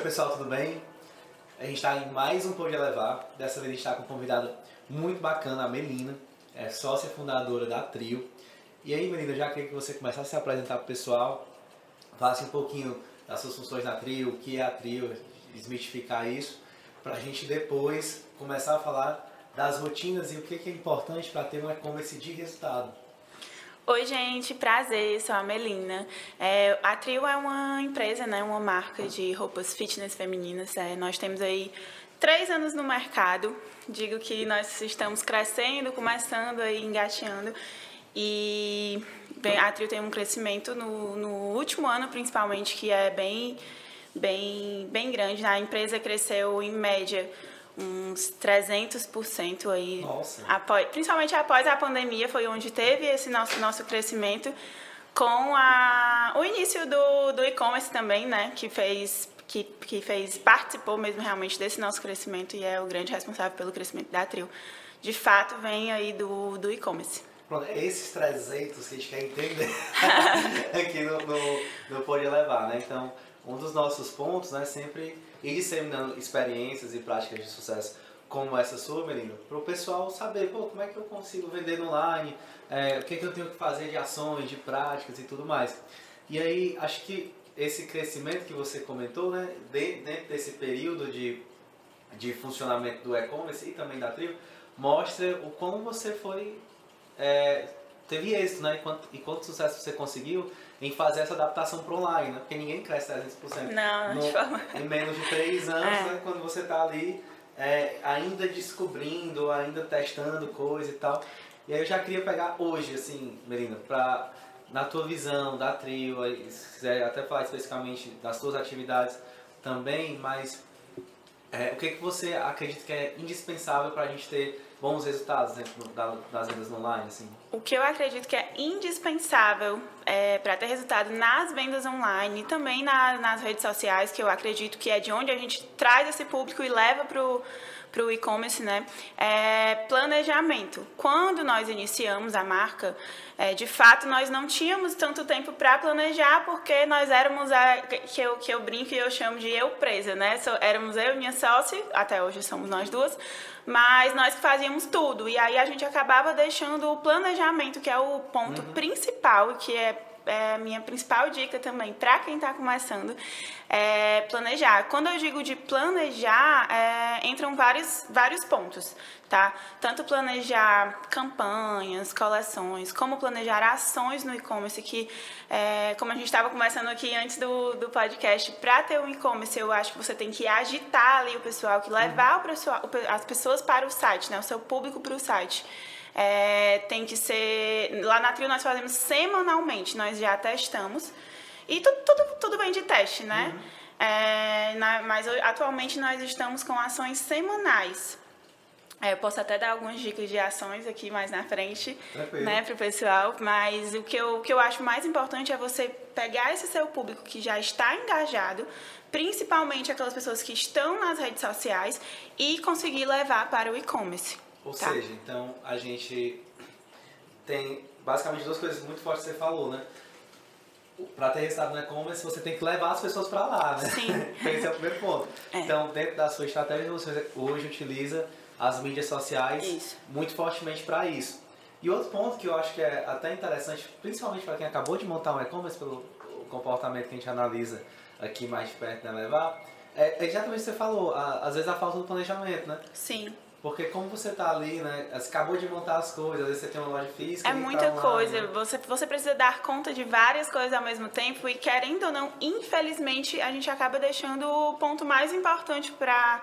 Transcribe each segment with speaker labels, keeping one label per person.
Speaker 1: Oi pessoal, tudo bem? A gente está em mais um Pode Levar. Dessa vez a gente está com uma convidada muito bacana, a Melina, é sócia fundadora da Trio. E aí, Melina, já queria que você começasse a se apresentar para o pessoal, falasse um pouquinho das suas funções na Trio, o que é a Trio, desmistificar isso, para a gente depois começar a falar das rotinas e o que é importante para ter um e-commerce de resultado.
Speaker 2: Oi, gente, prazer, sou a Melina. É, a Trio é uma empresa, né, uma marca de roupas fitness femininas. É, nós temos aí três anos no mercado. Digo que nós estamos crescendo, começando aí, engateando. E bem, a Trio tem um crescimento no, no último ano, principalmente, que é bem, bem, bem grande. A empresa cresceu, em média, uns 300% aí.
Speaker 1: Nossa.
Speaker 2: Após, principalmente após a pandemia, foi onde teve esse nosso, nosso crescimento com a, o início do, do e-commerce também, né? Que fez, que, que fez, participou mesmo realmente desse nosso crescimento e é o grande responsável pelo crescimento da Trio. De fato, vem aí do, do e-commerce.
Speaker 1: Pronto, esses 300 que a gente quer entender aqui no, no, no Pode Levar, né? Então, um dos nossos pontos, né, sempre ir disseminando experiências e práticas de sucesso como essa sua, menino, para o pessoal saber, pô, como é que eu consigo vender online, é, o que, é que eu tenho que fazer de ações, de práticas e tudo mais. E aí, acho que esse crescimento que você comentou, né, dentro desse período de, de funcionamento do e-commerce e também da Trio, mostra o como você foi, é, teve êxito, né, e quanto, e quanto sucesso você conseguiu em fazer essa adaptação para online, né? Porque ninguém cresce 300%.
Speaker 2: Não, no, de forma...
Speaker 1: Em menos de 3 anos, é. né? Quando você está ali é, ainda descobrindo, ainda testando coisa e tal. E aí eu já queria pegar hoje, assim, Melina, para na tua visão da trio, se quiser até falar especificamente das suas atividades também, mas é, o que, que você acredita que é indispensável para a gente ter bons resultados dentro das vendas online? Assim?
Speaker 2: O que eu acredito que é indispensável é, para ter resultado nas vendas online e também na, nas redes sociais, que eu acredito que é de onde a gente traz esse público e leva para o para o e-commerce, né? É planejamento. Quando nós iniciamos a marca, é, de fato nós não tínhamos tanto tempo para planejar, porque nós éramos a que eu, que eu brinco e eu chamo de eu presa, né? So, éramos eu e minha sócia, até hoje somos nós duas, mas nós fazíamos tudo. E aí a gente acabava deixando o planejamento, que é o ponto uhum. principal, que é é a minha principal dica também para quem está começando é planejar. Quando eu digo de planejar, é, entram vários, vários pontos, tá? Tanto planejar campanhas, coleções, como planejar ações no e-commerce, que, é, como a gente estava conversando aqui antes do, do podcast, para ter um e-commerce, eu acho que você tem que agitar ali o pessoal, que levar o pessoal, as pessoas para o site, né? O seu público para o site. É, tem que ser. Lá na Trio nós fazemos semanalmente, nós já testamos. E tudo, tudo, tudo vem de teste, né? Uhum. É, na, mas atualmente nós estamos com ações semanais. É, eu posso até dar algumas dicas de ações aqui mais na frente, Tranquilo. né, para o pessoal. Mas o que, eu, o que eu acho mais importante é você pegar esse seu público que já está engajado, principalmente aquelas pessoas que estão nas redes sociais, e conseguir levar para o e-commerce.
Speaker 1: Ou tá. seja, então a gente tem basicamente duas coisas muito fortes que você falou, né? Para ter resultado no e-commerce, você tem que levar as pessoas para lá, né?
Speaker 2: Sim.
Speaker 1: Esse é o primeiro ponto. É. Então, dentro da sua estratégia, você hoje utiliza as mídias sociais
Speaker 2: isso.
Speaker 1: muito fortemente para isso. E outro ponto que eu acho que é até interessante, principalmente para quem acabou de montar um e-commerce, pelo comportamento que a gente analisa aqui mais de perto, né, levar, é exatamente o que você falou, às vezes a falta do planejamento, né?
Speaker 2: Sim.
Speaker 1: Porque como você tá ali, né? Você acabou de montar as coisas, às vezes você tem uma loja física.
Speaker 2: É muita tá coisa. Né? Você, você precisa dar conta de várias coisas ao mesmo tempo e querendo ou não, infelizmente, a gente acaba deixando o ponto mais importante para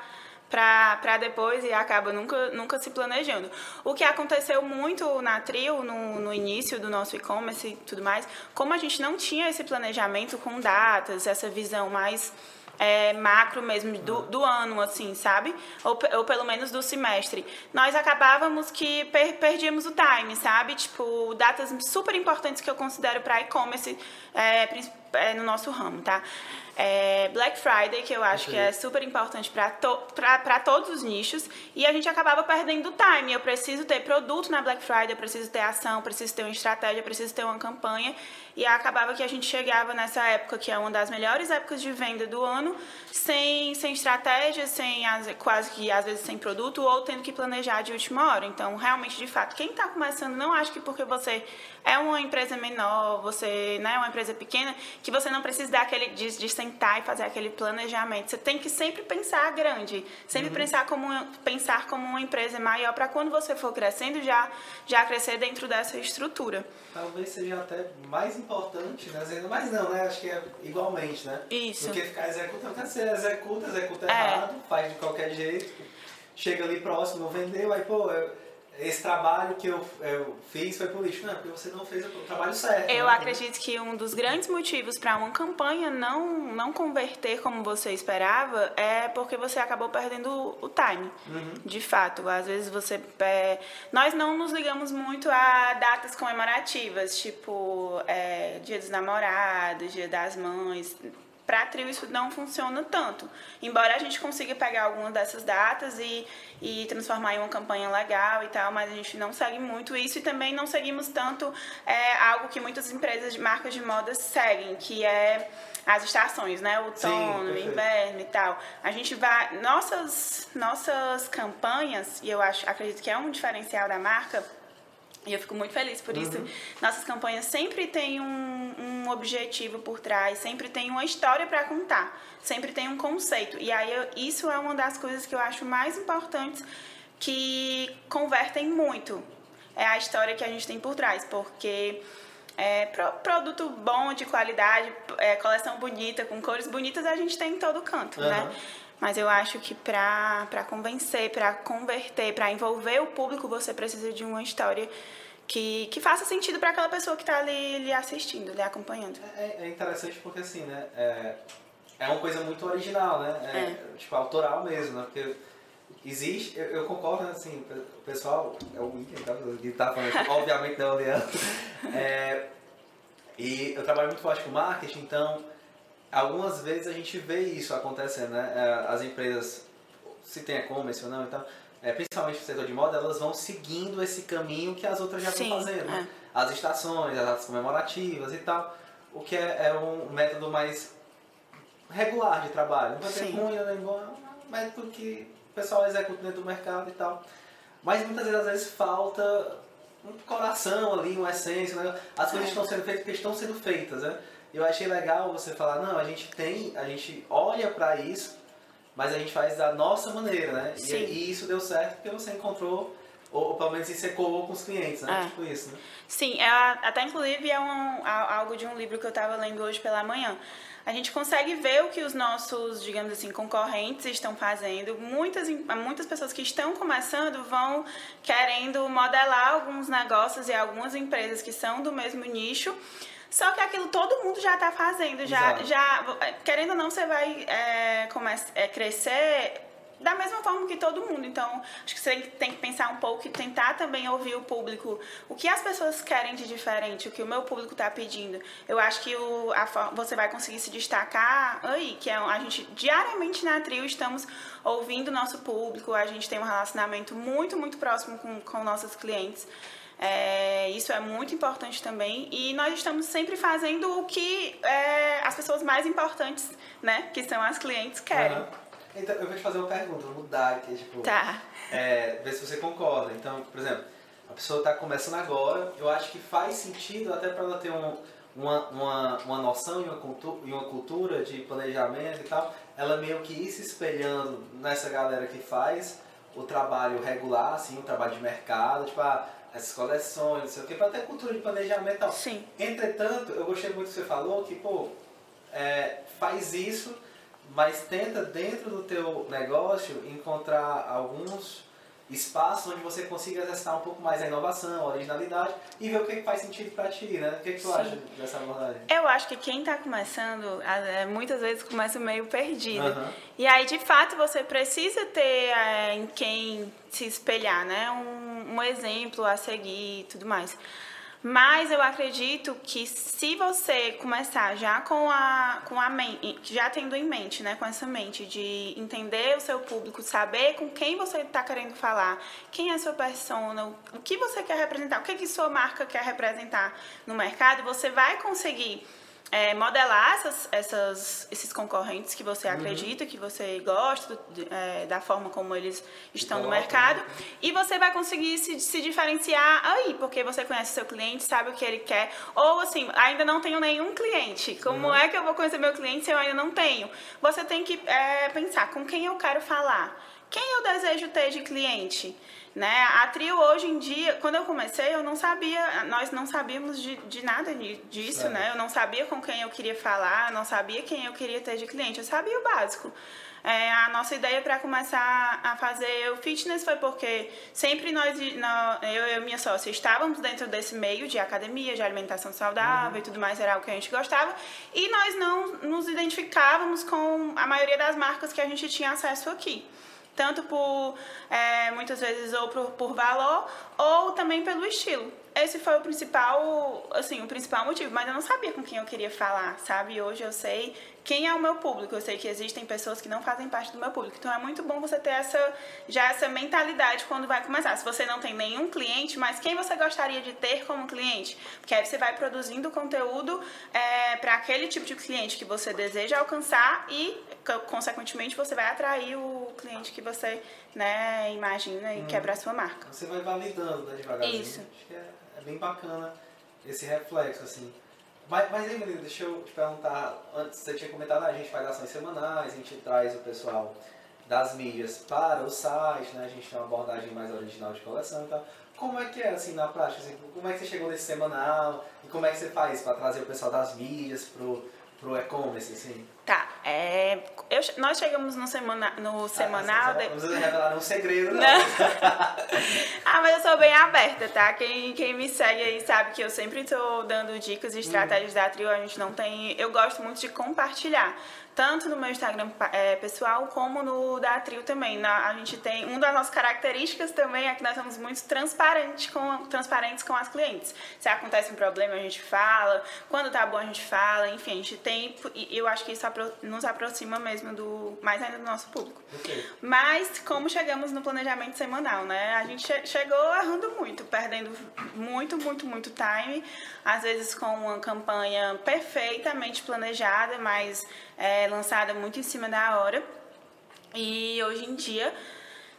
Speaker 2: para depois e acaba nunca, nunca se planejando. O que aconteceu muito na Trio, no, no início do nosso e-commerce e tudo mais, como a gente não tinha esse planejamento com datas, essa visão mais é, macro mesmo do, do ano, assim, sabe? Ou, ou pelo menos do semestre. Nós acabávamos que per, perdíamos o time, sabe? Tipo, datas super importantes que eu considero para e-commerce, é, é, no nosso ramo, tá? É Black Friday, que eu acho que é super importante para to, todos os nichos, e a gente acabava perdendo time. Eu preciso ter produto na Black Friday, eu preciso ter ação, preciso ter uma estratégia, preciso ter uma campanha, e acabava que a gente chegava nessa época, que é uma das melhores épocas de venda do ano, sem, sem estratégia, sem quase que às vezes sem produto, ou tendo que planejar de última hora. Então, realmente, de fato, quem está começando, não acho que porque você é uma empresa menor, você né, é uma empresa pequena, que você não precisa dar aquele de, de sentar e fazer aquele planejamento. Você tem que sempre pensar grande, sempre uhum. pensar, como, pensar como uma empresa maior para quando você for crescendo já, já crescer dentro dessa estrutura.
Speaker 1: Talvez seja até mais importante, né? Mas não, né? Acho que é igualmente, né?
Speaker 2: Isso.
Speaker 1: Do que ficar executando. Você executa, executa é. errado, faz de qualquer jeito, chega ali próximo, vendeu, aí, pô, eu esse trabalho que eu, eu fiz foi por lixo. Não, porque você não fez o trabalho certo.
Speaker 2: Eu
Speaker 1: né?
Speaker 2: acredito que um dos grandes motivos para uma campanha não, não converter como você esperava é porque você acabou perdendo o time. Uhum. De fato, às vezes você. É, nós não nos ligamos muito a datas comemorativas, tipo é, Dia dos Namorados, Dia das Mães para a trio isso não funciona tanto. Embora a gente consiga pegar algumas dessas datas e, e transformar em uma campanha legal e tal, mas a gente não segue muito isso e também não seguimos tanto é, algo que muitas empresas de marcas de moda seguem, que é as estações, né? Outono, Sim, inverno e tal. A gente vai. Nossas, nossas campanhas, e eu acho, acredito que é um diferencial da marca e eu fico muito feliz por isso. Uhum. Nossas campanhas sempre têm um, um objetivo por trás, sempre tem uma história para contar, sempre tem um conceito. E aí eu, isso é uma das coisas que eu acho mais importantes que convertem muito. É a história que a gente tem por trás, porque é, pro, produto bom, de qualidade, é, coleção bonita, com cores bonitas, a gente tem em todo canto, uhum. né? Mas eu acho que para convencer, para converter, para envolver o público, você precisa de uma história que, que faça sentido para aquela pessoa que está ali, ali assistindo, ali acompanhando.
Speaker 1: É, é, interessante porque assim, né? É, é uma coisa muito original, né? É, é. Tipo, autoral mesmo, né? Porque existe, eu, eu concordo, né, assim, o pessoal, é o William, tá? Que tá falando, obviamente não é o Leandro. É, e eu trabalho muito forte com marketing, então algumas vezes a gente vê isso acontecendo, né? É, as empresas, se tem e-commerce ou não, então, é, principalmente no setor de moda, elas vão seguindo esse caminho que as outras já Sim, estão fazendo. Né? É. As estações, as datas comemorativas e tal, o que é, é um método mais regular de trabalho. Não vai ter ruim, nem bom, é um método que o pessoal executa dentro do mercado e tal. Mas muitas vezes, às vezes, falta um coração ali, uma essência. Né? As coisas é. estão sendo feitas porque estão sendo feitas, né? Eu achei legal você falar, não, a gente tem, a gente olha para isso, mas a gente faz da nossa maneira, né? E, e, isso deu certo porque você encontrou, ou, ou pelo menos isso ecoou com os clientes, né? É. Tipo isso, né?
Speaker 2: Sim, é, até inclusive é um, algo de um livro que eu estava lendo hoje pela manhã. A gente consegue ver o que os nossos, digamos assim, concorrentes estão fazendo. Muitas, muitas pessoas que estão começando vão querendo modelar alguns negócios e algumas empresas que são do mesmo nicho só que aquilo todo mundo já está fazendo, já, já querendo ou não, você vai é, começar, é, crescer da mesma forma que todo mundo. Então, acho que você tem que pensar um pouco e tentar também ouvir o público. O que as pessoas querem de diferente, o que o meu público está pedindo. Eu acho que o, a, você vai conseguir se destacar aí, que é, a gente diariamente na trio estamos ouvindo o nosso público, a gente tem um relacionamento muito, muito próximo com, com nossos clientes. É, isso é muito importante também. E nós estamos sempre fazendo o que é, as pessoas mais importantes, né? Que são as clientes, querem. Uhum.
Speaker 1: Então, eu vou te fazer uma pergunta, vou mudar aqui, tipo...
Speaker 2: Tá.
Speaker 1: É, ver se você concorda. Então, por exemplo, a pessoa está começando agora, eu acho que faz sentido até para ela ter um, uma, uma, uma noção e uma, cultura, e uma cultura de planejamento e tal, ela meio que ir se espelhando nessa galera que faz o trabalho regular, assim, o trabalho de mercado, tipo, ah, essas coleções, não sei o que, para ter cultura de planejamento e tal.
Speaker 2: Sim.
Speaker 1: Entretanto, eu gostei muito que você falou que, pô, é, faz isso, mas tenta dentro do teu negócio encontrar alguns espaços onde você consiga exercitar um pouco mais a inovação, a originalidade e ver o que faz sentido para ti, né? O que, que tu Sim. acha dessa abordagem?
Speaker 2: Eu acho que quem está começando, é, muitas vezes começa meio perdido. Uhum. E aí, de fato, você precisa ter é, em quem se espelhar, né? Um, um exemplo a seguir e tudo mais. Mas eu acredito que se você começar já com a, com a mente, já tendo em mente, né, com essa mente de entender o seu público, saber com quem você está querendo falar, quem é a sua persona, o que você quer representar, o que, que sua marca quer representar no mercado, você vai conseguir é, modelar essas, essas, esses concorrentes que você uhum. acredita, que você gosta, é, da forma como eles estão no mercado. Né? E você vai conseguir se, se diferenciar aí, porque você conhece seu cliente, sabe o que ele quer. Ou assim, ainda não tenho nenhum cliente. Como uhum. é que eu vou conhecer meu cliente se eu ainda não tenho? Você tem que é, pensar com quem eu quero falar. Quem eu desejo ter de cliente? Né? A trio hoje em dia, quando eu comecei, eu não sabia, nós não sabíamos de, de nada disso, é. né? Eu não sabia com quem eu queria falar, não sabia quem eu queria ter de cliente, eu sabia o básico. É, a nossa ideia para começar a fazer o fitness foi porque sempre nós, eu e minha sócia, estávamos dentro desse meio de academia, de alimentação saudável uhum. e tudo mais, era o que a gente gostava, e nós não nos identificávamos com a maioria das marcas que a gente tinha acesso aqui tanto por é, muitas vezes ou por, por valor ou também pelo estilo esse foi o principal, assim, o principal motivo, mas eu não sabia com quem eu queria falar, sabe? Hoje eu sei quem é o meu público, eu sei que existem pessoas que não fazem parte do meu público. Então é muito bom você ter essa já essa mentalidade quando vai começar. Se você não tem nenhum cliente, mas quem você gostaria de ter como cliente? Porque aí você vai produzindo conteúdo é, para aquele tipo de cliente que você deseja alcançar e, consequentemente, você vai atrair o cliente que você né, imagina e hum. quebra a sua marca.
Speaker 1: Você vai validando, né, devagarzinho. Isso. Acho que é bem bacana esse reflexo, assim. Mas, mas aí, menino, deixa eu te perguntar, antes você tinha comentado, a gente faz ações semanais, a gente traz o pessoal das mídias para o site, né? A gente tem uma abordagem mais original de coleção e tal. Como é que é, assim, na prática? Assim, como é que você chegou nesse semanal? E como é que você faz para trazer o pessoal das mídias pro, pro e-commerce, assim?
Speaker 2: Tá, é, eu, nós chegamos no, semana, no ah, semanal.
Speaker 1: Não precisa revelar um segredo, não.
Speaker 2: não. ah, mas eu sou bem aberta, tá? Quem, quem me segue aí sabe que eu sempre estou dando dicas e estratégias uhum. da trio. A gente não tem. Eu gosto muito de compartilhar tanto no meu Instagram é, pessoal como no da Trio também. Na, a gente tem uma das nossas características também é que nós somos muito transparentes com transparentes com as clientes. Se acontece um problema a gente fala, quando tá bom a gente fala, enfim, a gente tem e eu acho que isso nos aproxima mesmo do mais ainda do nosso público. Okay. Mas como chegamos no planejamento semanal, né? A gente chegou errando muito, perdendo muito, muito, muito time, às vezes com uma campanha perfeitamente planejada, mas é, lançada muito em cima da hora. E hoje em dia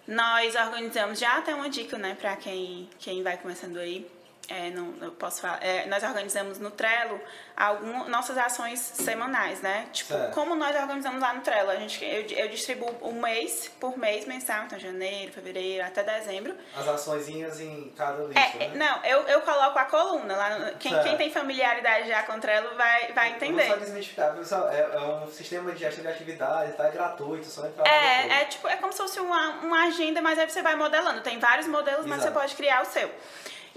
Speaker 2: nós organizamos já até uma dica, né, para quem, quem vai começando aí é, não, eu posso falar, é, nós organizamos no Trello algumas nossas ações semanais, né? Tipo, certo. como nós organizamos lá no Trello, a gente, eu, eu distribuo um mês por mês mensal, então janeiro, fevereiro, até dezembro.
Speaker 1: As açõezinhas em cada lista,
Speaker 2: é,
Speaker 1: né?
Speaker 2: Não, eu, eu coloco a coluna lá, no, quem, quem tem familiaridade já com o Trello vai, vai entender.
Speaker 1: Vou só desmistificar, pessoal, é, é, um sistema de gestão de atividade, tá? É gratuito, só entrar
Speaker 2: É, é tipo, é como se fosse uma, uma agenda, mas aí você vai modelando, tem vários modelos, Exato. mas você pode criar o seu.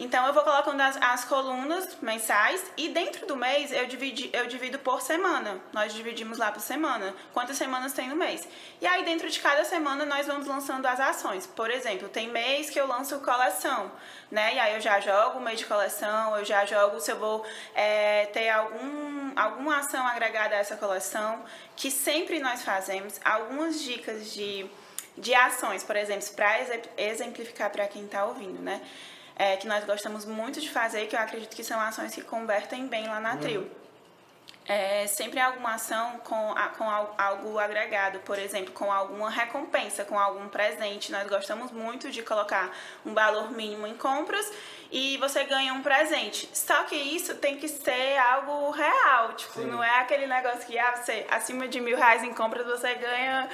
Speaker 2: Então eu vou colocando as, as, colunas mensais e dentro do mês eu, dividi, eu divido por semana. Nós dividimos lá por semana, quantas semanas tem no mês. E aí dentro de cada semana nós vamos lançando as ações. Por exemplo, tem mês que eu lanço coleção, né? E aí eu já jogo o mês de coleção, eu já jogo se eu vou é, ter algum, alguma ação agregada a essa coleção, que sempre nós fazemos. Algumas dicas de, de ações, por exemplo, para exemplificar para quem está ouvindo, né? É, que nós gostamos muito de fazer, que eu acredito que são ações que convertem bem lá na uhum. trio. É sempre alguma ação com, com algo agregado, por exemplo, com alguma recompensa, com algum presente. Nós gostamos muito de colocar um valor mínimo em compras e você ganha um presente. Só que isso tem que ser algo real, tipo, Sim. não é aquele negócio que ah, você, acima de mil reais em compras você ganha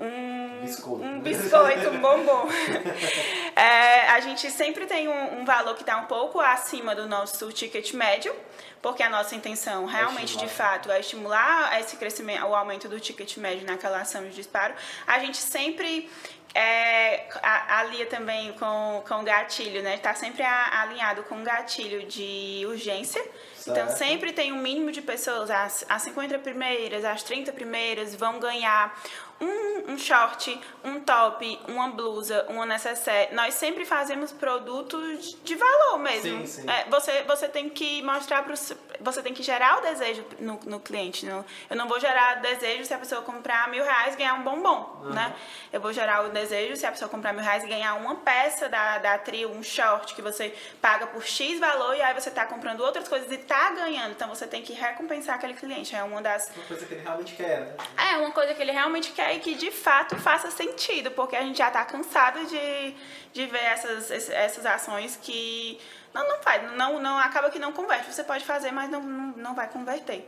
Speaker 2: um biscoito, um, biscoito, um bombom. é, a gente sempre tem um, um valor que está um pouco acima do nosso ticket médio, porque a nossa intenção realmente, de fato, é estimular esse crescimento, o aumento do ticket médio naquela ação de disparo. A gente sempre é, alia também com, com gatilho, né? Está sempre alinhado com gatilho de urgência. Então, certo. Então, sempre tem um mínimo de pessoas, as, as 50 primeiras, as 30 primeiras vão ganhar um, um short, um top, uma blusa, uma necessaire, nós sempre fazemos produtos de valor mesmo.
Speaker 1: Sim, sim.
Speaker 2: É, você, você tem que mostrar para você tem que gerar o desejo no, no cliente. No, eu não vou gerar desejo se a pessoa comprar mil reais e ganhar um bombom, uhum. né? Eu vou gerar o desejo se a pessoa comprar mil reais e ganhar uma peça da, da trio, um short que você paga por X valor e aí você está comprando outras coisas e está ganhando. Então você tem que recompensar aquele cliente. É uma das.
Speaker 1: Uma coisa que ele realmente quer, né?
Speaker 2: É, uma coisa que ele realmente quer e que de fato faça sentido, porque a gente já está cansado de, de ver essas, essas ações que não, não faz, não, não, acaba que não converte. Você pode fazer, mas não, não, não vai converter.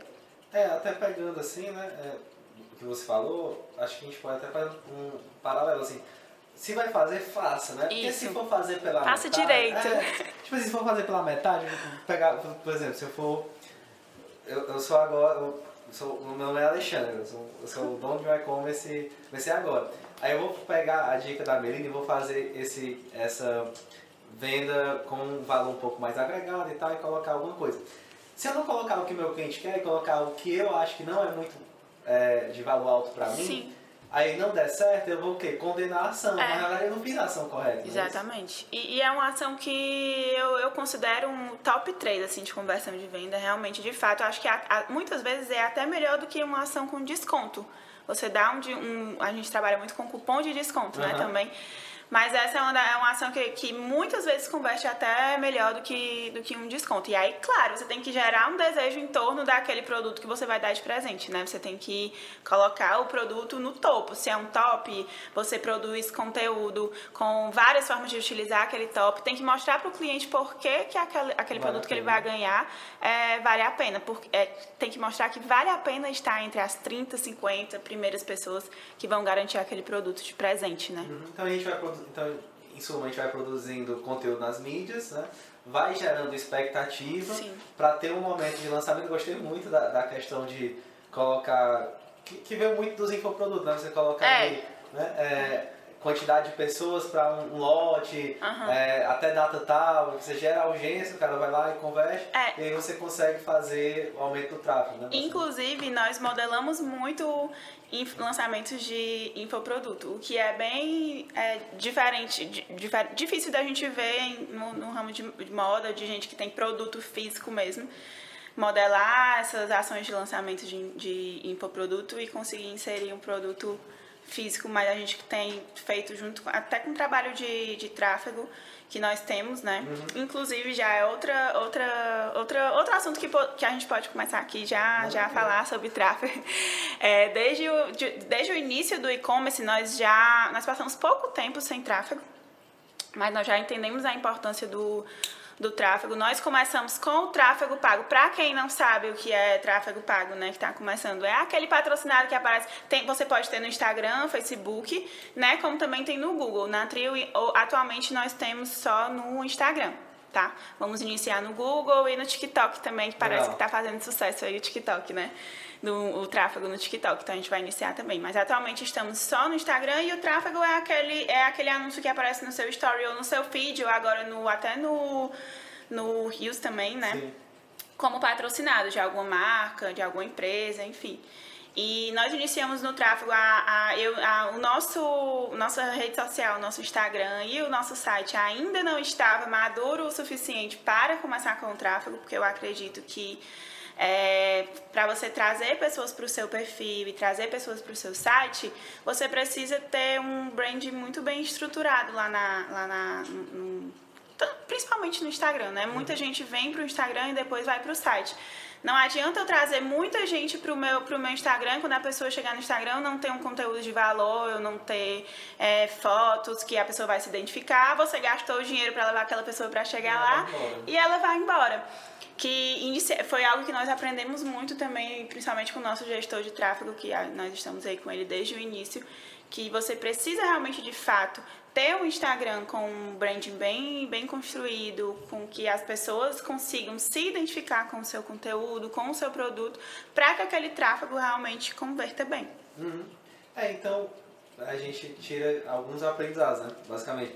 Speaker 1: É, até pegando assim, né, é, o que você falou, acho que a gente pode até fazer um paralelo assim. Se vai fazer, faça, né? Porque
Speaker 2: Isso.
Speaker 1: se for fazer pela
Speaker 2: Faça
Speaker 1: metade...
Speaker 2: direito.
Speaker 1: É, tipo assim, se for fazer pela metade, pegar, por exemplo, se eu for... Eu, eu sou agora... Eu sou, o meu nome é Alexandre, eu sou, eu sou o dono de um e-commerce, vai ser agora. Aí eu vou pegar a dica da Melina e vou fazer esse, essa venda com um valor um pouco mais agregado e tal, e colocar alguma coisa. Se eu não colocar o que meu cliente quer e colocar o que eu acho que não é muito é, de valor alto para mim,
Speaker 2: Sim.
Speaker 1: aí não der certo, eu vou o quê? Condenar a ação.
Speaker 2: É.
Speaker 1: Mas na verdade eu não fiz a ação correta. é?
Speaker 2: Exatamente. E, e é uma ação que eu, eu considero um top 3 assim, de conversão de venda. Realmente, de fato, eu acho que a- a- muitas vezes é até melhor do que uma ação com desconto. Você dá um, um a gente trabalha muito com cupom de desconto, né,
Speaker 1: Aham.
Speaker 2: também. Mas essa é uma, é uma ação que, que muitas vezes converte até melhor do que, do que um desconto. E aí, claro, você tem que gerar um desejo em torno daquele produto que você vai dar de presente, né? Você tem que colocar o produto no topo. Se é um top, você produz conteúdo com várias formas de utilizar aquele top. Tem que mostrar para o cliente por que, que aquele, aquele
Speaker 1: Vale
Speaker 2: produto que ele vai ganhar é, vale a pena. Porque, é, tem que mostrar que vale a pena estar entre as 30, 50 primeiras pessoas que vão garantir aquele produto de presente, né?
Speaker 1: Uhum. Então a gente vai então, em suma, a gente vai produzindo conteúdo nas mídias, né? Vai gerando expectativa para ter um momento de lançamento. Gostei muito da, da questão de colocar. Que, que veio muito dos infoprodutos, né? Você colocar
Speaker 2: É.
Speaker 1: ali, né? É, quantidade de pessoas para um, lote,
Speaker 2: Aham.
Speaker 1: é, até data tal, você gera urgência, o cara vai lá e converte,
Speaker 2: É.
Speaker 1: e aí você consegue fazer o aumento do tráfego, né?
Speaker 2: Inclusive, nós modelamos muito lançamentos de infoproduto, o que é bem é, diferente, di- difer- difícil da gente ver no, no ramo de, de moda, de gente que tem produto físico mesmo, modelar essas ações de lançamento de, de infoproduto e conseguir inserir um produto físico, mas a gente tem feito junto com, até com trabalho de, de tráfego que nós temos, né? Inclusive já é outra outra outra outro assunto que, que a gente pode começar aqui já já a falar sobre tráfego. É, desde o de- desde o início do e-commerce nós já nós passamos pouco tempo sem tráfego, mas nós já entendemos a importância do do tráfego. Nós começamos com o tráfego pago. Para quem não sabe o que é tráfego pago, né, que está começando, é aquele patrocinado que aparece. Tem, você pode ter no Instagram, Facebook, né, como também tem no Google. Na Trio, ou- atualmente nós temos só no Instagram. Tá? Vamos iniciar no Google e no TikTok também, que parece
Speaker 1: Legal.
Speaker 2: que está fazendo sucesso aí o TikTok, né? Do, o tráfego no TikTok, então a gente vai iniciar também. Mas atualmente estamos só no Instagram e o tráfego é aquele, é aquele anúncio que aparece no seu story ou no seu feed, ou agora no, até no, no Reels também, né?
Speaker 1: Sim.
Speaker 2: como patrocinado de alguma marca, de alguma empresa, enfim. E nós iniciamos no tráfego a, a, eu, a, o nosso nossa rede social, o nosso Instagram e o nosso site ainda não estava maduro o suficiente para começar com o tráfego, porque eu acredito que é, para você trazer pessoas para o seu perfil e trazer pessoas para o seu site, você precisa ter um brand muito bem estruturado lá na, lá na no- principalmente no Instagram, né? Muita gente vem para o Instagram e depois vai para o site. Não adianta eu trazer muita gente pro meu, pro meu Instagram, quando a pessoa chegar no Instagram, eu não ter um conteúdo de valor, eu não ter é, fotos que a pessoa vai se identificar, você gastou o dinheiro para levar aquela pessoa para chegar lá e ela vai embora. Que foi algo que nós aprendemos muito também, principalmente com o nosso gestor de tráfego, que nós estamos aí com ele desde o início, que você precisa realmente, de fato, ter um Instagram com um branding bem, bem construído, com que as pessoas consigam se identificar com o seu conteúdo, com o seu produto, para que aquele tráfego realmente converta bem.
Speaker 1: Uhum. É, então a gente tira alguns aprendizados, né? Basicamente.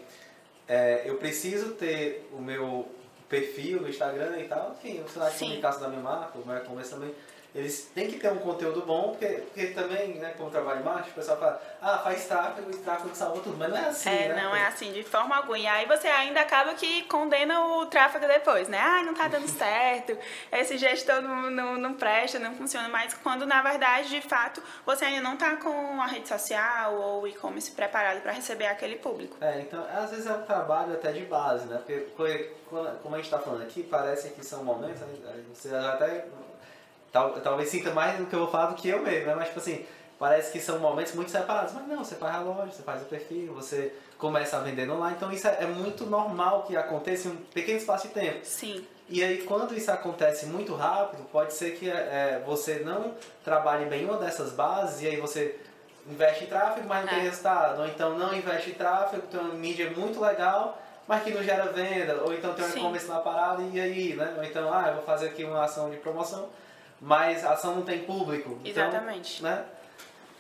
Speaker 1: É, eu preciso ter o meu perfil no Instagram e tal, enfim, o sinal de comunicação da minha marca, o meu e-commerce também. Eles têm que ter um conteúdo bom, porque, porque também, né, como trabalho em marketing, o pessoal fala, ah, faz tráfego e tráfego salva tudo, mas não é assim,
Speaker 2: é,
Speaker 1: né?
Speaker 2: não é assim, de forma alguma. E aí você ainda acaba que condena o tráfego depois, né? Ah, não tá dando certo, esse gestor não, não, não presta, não funciona, mas quando na verdade, de fato, você ainda não tá com a rede social ou o e-commerce preparado para receber aquele público.
Speaker 1: É, então, às vezes é um trabalho até de base, né? Porque, como a gente está falando aqui, parece que são momentos, você até Tal, talvez sinta mais do que eu vou falar do que eu mesmo, né? Mas, tipo assim, parece que são momentos muito separados. Mas não, você faz a loja, você faz o perfil, você começa a vender online. Então, isso é, é muito normal que aconteça em um pequeno espaço de tempo.
Speaker 2: Sim.
Speaker 1: E aí, quando isso acontece muito rápido, pode ser que é, você não trabalhe bem uma dessas bases e aí você investe em tráfego, mas não é. tem resultado. Ou então não investe em tráfego, tem uma mídia muito legal, mas que não gera venda. Ou então tem um e-commerce na parada e aí, né? Ou então, ah, eu vou fazer aqui uma ação de promoção mas a ação não tem público. Então,
Speaker 2: Exatamente.
Speaker 1: Né?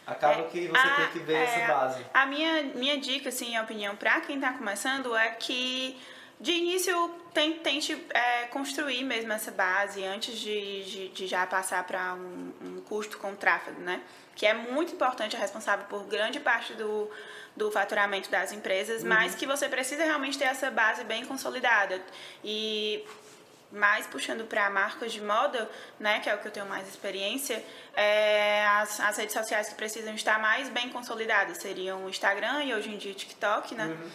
Speaker 1: Acaba é, que você a, tem que ver é, essa base.
Speaker 2: A minha, minha dica, assim, a opinião para quem está começando é que de início tente é, construir mesmo essa base antes de, de, de já passar para um, um, custo com tráfego, né? Que é muito importante, é responsável por grande parte do, do faturamento das empresas, uhum. mas que você precisa realmente ter essa base bem consolidada. E mais puxando para marcas de moda, né, que é o que eu tenho mais experiência, é, as, as redes sociais que precisam estar mais bem consolidadas seriam o Instagram e hoje em dia o TikTok, né? Uhum.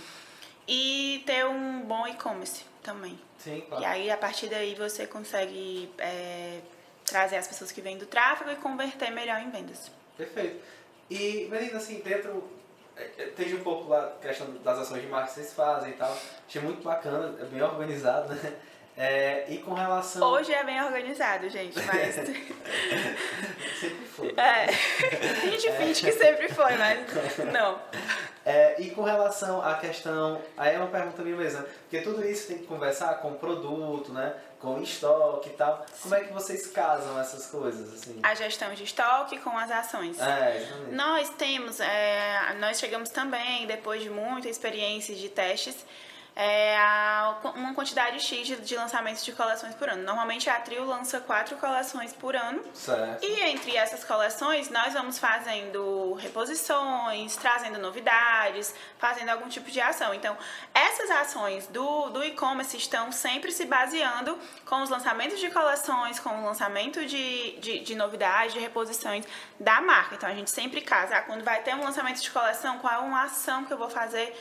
Speaker 2: E ter um bom e-commerce também.
Speaker 1: Sim, claro.
Speaker 2: E aí, a partir daí, você consegue é, trazer as pessoas que vêm do tráfego e converter melhor em vendas.
Speaker 1: Perfeito. E, Melina, assim, dentro é, é, Teve um pouco lá a questão das ações de marketing que vocês fazem e tal. Achei muito bacana, é bem organizado, né? É, e com relação.
Speaker 2: Hoje é bem organizado, gente, mas.
Speaker 1: sempre foi.
Speaker 2: É. A gente é. finge que sempre foi, mas não.
Speaker 1: É, e com relação à questão. Aí é uma pergunta minha mesmo, porque tudo isso tem que conversar com o produto, né? Com o estoque e tal. Como é que vocês casam essas coisas? Assim?
Speaker 2: A gestão de estoque com as ações.
Speaker 1: É, exatamente.
Speaker 2: Nós temos, é, nós chegamos também, depois de muita experiência de testes, é, uma quantidade X de, de, lançamentos de coleções por ano. Normalmente a Trio lança quatro coleções por ano.
Speaker 1: Certo.
Speaker 2: E entre essas coleções nós vamos fazendo reposições, trazendo novidades, fazendo algum tipo de ação. Então, essas ações do, do e-commerce estão sempre se baseando com os lançamentos de coleções, com o lançamento de, de, de novidades, de reposições da marca. Então a gente sempre casa, ah, quando vai ter um lançamento de coleção, qual é uma ação que eu vou fazer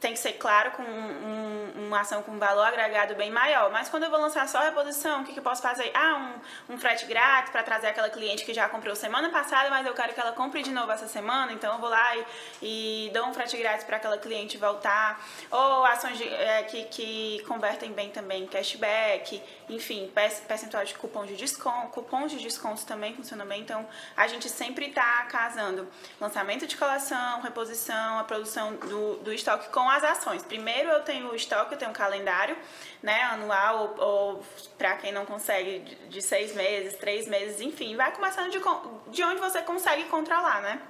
Speaker 2: tem que ser claro com um, uma ação com valor agregado bem maior. Mas quando eu vou lançar só a reposição, o que, que eu posso fazer? Ah, um, um frete grátis para trazer aquela cliente que já comprou semana passada, mas eu quero que ela compre de novo essa semana, então eu vou lá e, e dou um frete grátis para aquela cliente voltar. Ou ações de, é, que, que convertem bem também, cashback, enfim, percentual de cupom de desconto, cupons de descontos também funcionam bem. Então a gente sempre está casando lançamento de coleção, reposição, a produção do, do estoque com as ações. Primeiro eu tenho o estoque, eu tenho um calendário né, anual, ou, ou para quem não consegue, de, seis meses, três meses, enfim, vai começando de, de onde você consegue controlar, né?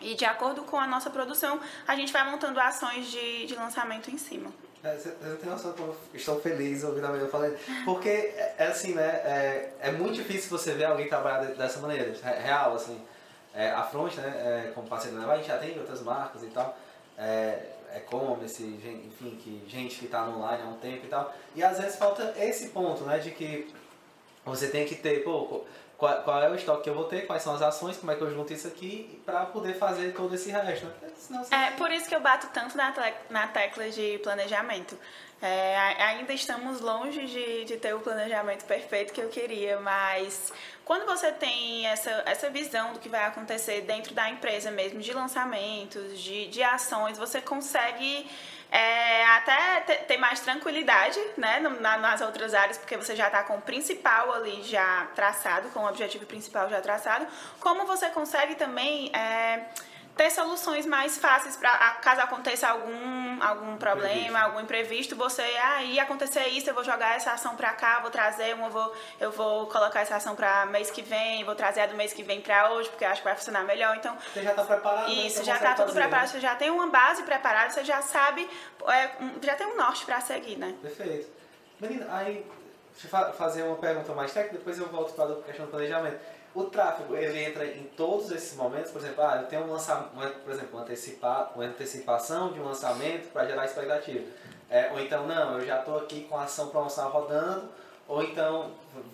Speaker 2: E de acordo com a nossa produção, a gente vai montando ações de, de lançamento em cima.
Speaker 1: É, eu tenho noção estou feliz ouvindo a minha falando. Porque, é, é, assim, né? É, é muito difícil você ver alguém trabalhar dessa maneira, real, assim. É, a Front, né, é, como parceiro da a gente já tem outras marcas e tal. É, e-commerce, enfim, que gente que está online há um tempo e tal. E às vezes falta esse ponto, né, de que você tem que ter, pô, qual, qual, é o estoque que eu vou ter, quais são as ações, como é que eu junto isso aqui para poder fazer todo esse resto. Né?
Speaker 2: Senão, É por isso que eu bato tanto na, na tecla de planejamento. É, ainda estamos longe de, de ter o planejamento perfeito que eu queria, mas quando você tem essa, essa visão do que vai acontecer dentro da empresa mesmo, de lançamentos, de, de ações, você consegue é, até ter mais tranquilidade né, nas outras áreas, porque você já está com o principal ali já traçado, com o objetivo principal já traçado, como você consegue também. É, ter soluções mais fáceis para caso aconteça algum, algum problema, imprevisto. algum imprevisto, você aí ah, acontecer isso, eu vou jogar essa ação para cá, vou trazer uma, vou, eu vou colocar essa ação para mês que vem, vou trazer a do mês que vem para hoje, porque eu acho que vai funcionar melhor. Então,
Speaker 1: você já está preparado,
Speaker 2: né? Isso, né? já está tudo fazer, preparado, né? você já tem uma base preparada, você já sabe, é, já tem um norte para seguir, né?
Speaker 1: Perfeito. Menina, aí deixa eu fazer uma pergunta mais técnica, depois eu volto para a questão do planejamento. O tráfego, ele entra em todos esses momentos, por exemplo, ah, eu tenho um lançamento, por exemplo, uma, antecipa, uma antecipação de um lançamento para gerar expectativa. É, ou então, não, eu já estou aqui com a ação promocional rodando, ou então,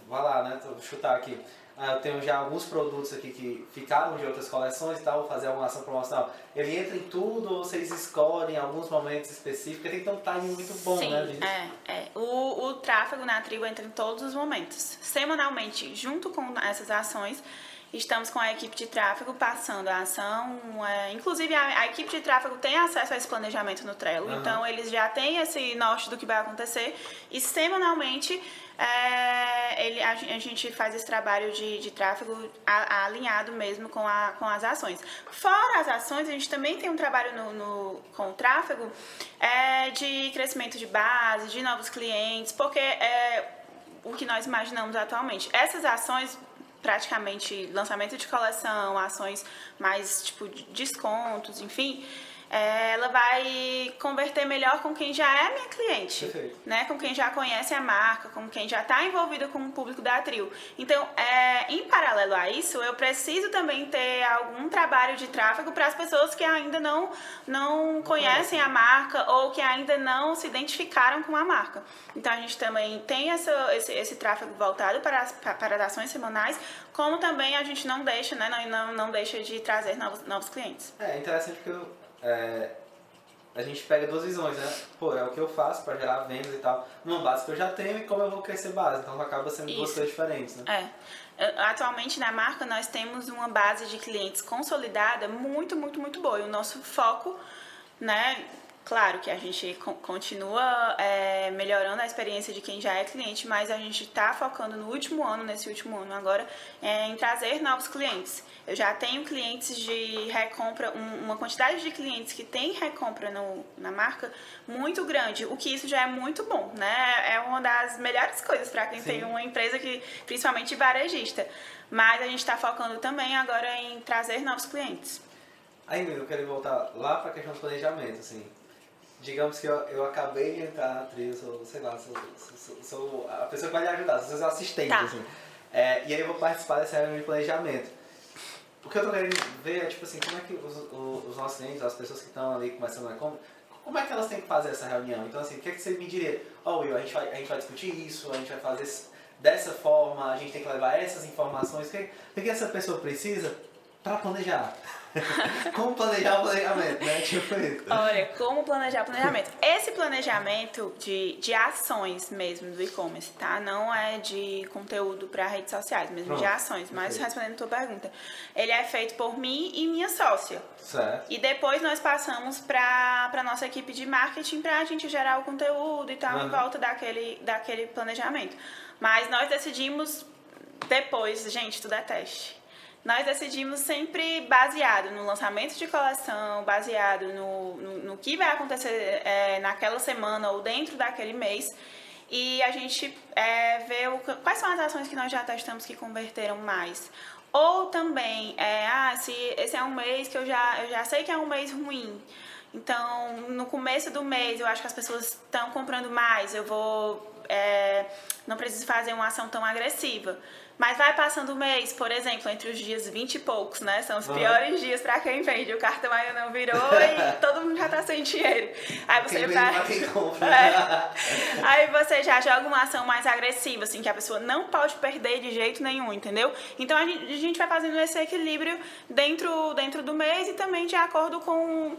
Speaker 1: vai lá, né, vou chutar aqui, eu tenho já alguns produtos aqui que ficaram de outras coleções e tal, vou fazer uma ação promocional. Ele entra em tudo ou vocês escolhem alguns momentos específicos? Tem que ter um timing muito bom,
Speaker 2: Sim,
Speaker 1: né, Liz?
Speaker 2: é, é. O, o tráfego na tribo entra em todos os momentos. Semanalmente, junto com essas ações, Estamos com a equipe de tráfego passando a ação. É, inclusive, a, a, equipe de tráfego tem acesso a esse planejamento no Trello. Uhum. Então, eles já têm esse norte do que vai acontecer. E semanalmente, é, ele, a, a, gente faz esse trabalho de, de tráfego a, alinhado mesmo com, a, com as ações. Fora as ações, a gente também tem um trabalho no, no com o tráfego é, de crescimento de base, de novos clientes, porque é o que nós imaginamos atualmente. Essas ações praticamente lançamento de coleção, ações mais tipo de descontos, enfim, ela vai converter melhor com quem já é minha cliente, Perfeito. né? Com quem já conhece a marca, com quem já está envolvido com o público da Trio. Então, é, em paralelo a isso, eu preciso também ter algum trabalho de tráfego para as pessoas que ainda não, não conhecem a marca ou que ainda não se identificaram com a marca. Então, a gente também tem essa, esse, esse tráfego voltado para as, para as ações semanais, como também a gente não deixa, né? Não, não, não deixa de trazer novos, novos clientes.
Speaker 1: É interessante porque eu é, a gente pega duas visões, né? Pô, é o que eu faço para gerar vendas e tal, numa base que eu já tenho e como eu vou crescer base. Então acaba sendo Isso. duas coisas diferentes, né?
Speaker 2: É. Atualmente na marca nós temos uma base de clientes consolidada muito, muito, muito boa. E o nosso foco, né, Claro que a gente continua é, melhorando a experiência de quem já é cliente, mas a gente está focando no último ano, nesse último ano agora, é, em trazer novos clientes. Eu já tenho clientes de recompra, um, uma quantidade de clientes que tem recompra no, na marca muito grande, o que isso já é muito bom, né? É uma das melhores coisas para quem Sim. tem uma empresa que, principalmente varejista. Mas a gente está focando também agora em trazer novos clientes.
Speaker 1: Ainda eu quero voltar lá para a questão do planejamento, assim digamos que eu, eu acabei de entrar na trilha, sou, sei lá, sou, sou, sou, a pessoa que vai lhe ajudar, sou seu assistente, tá. assim. É, e aí eu vou participar dessa reunião de planejamento. O que eu tô querendo ver é, tipo assim, como é que os, os, os nossos clientes, as pessoas que estão ali começando a como, como é que elas têm que fazer essa reunião? Então, assim, o que é que você me diria? Ó, oh, Will, a gente, vai, a gente vai discutir isso, a gente vai fazer dessa forma, a gente tem que levar essas informações. O que, o que essa pessoa precisa para planejar? como planejar o planejamento, né? Tipo isso.
Speaker 2: Olha, como planejar o planejamento. Esse planejamento de, de ações mesmo do e-commerce, tá? Não é de conteúdo para redes sociais, mesmo Pronto, de ações. Mas perfeito. respondendo a tua pergunta, ele é feito por mim e minha sócia.
Speaker 1: Certo.
Speaker 2: E depois nós passamos para a nossa equipe de marketing para a gente gerar o conteúdo e tal, uhum. em volta daquele, daquele planejamento. Mas nós decidimos depois, gente, tudo é teste nós decidimos sempre baseado no lançamento de coleção, baseado no, no, no que vai acontecer é, naquela semana ou dentro daquele mês. E a gente é, vê o, quais são as ações que nós já testamos que converteram mais. Ou também, é, ah, se esse é um mês que eu já, eu já sei que é um mês ruim. Então, no começo do mês, eu acho que as pessoas estão comprando mais, eu vou. É, não preciso fazer uma ação tão agressiva. Mas vai passando o mês, por exemplo, entre os dias 20 e poucos, né? São os piores uhum. dias para quem vende. O cartão ainda não virou e todo mundo já tá sem dinheiro. Aí você
Speaker 1: quem compra.
Speaker 2: É. Aí você já joga uma ação mais agressiva, assim, que a pessoa não pode perder de jeito nenhum, entendeu? Então a gente, a gente vai fazendo esse equilíbrio dentro, dentro do mês e também de acordo com,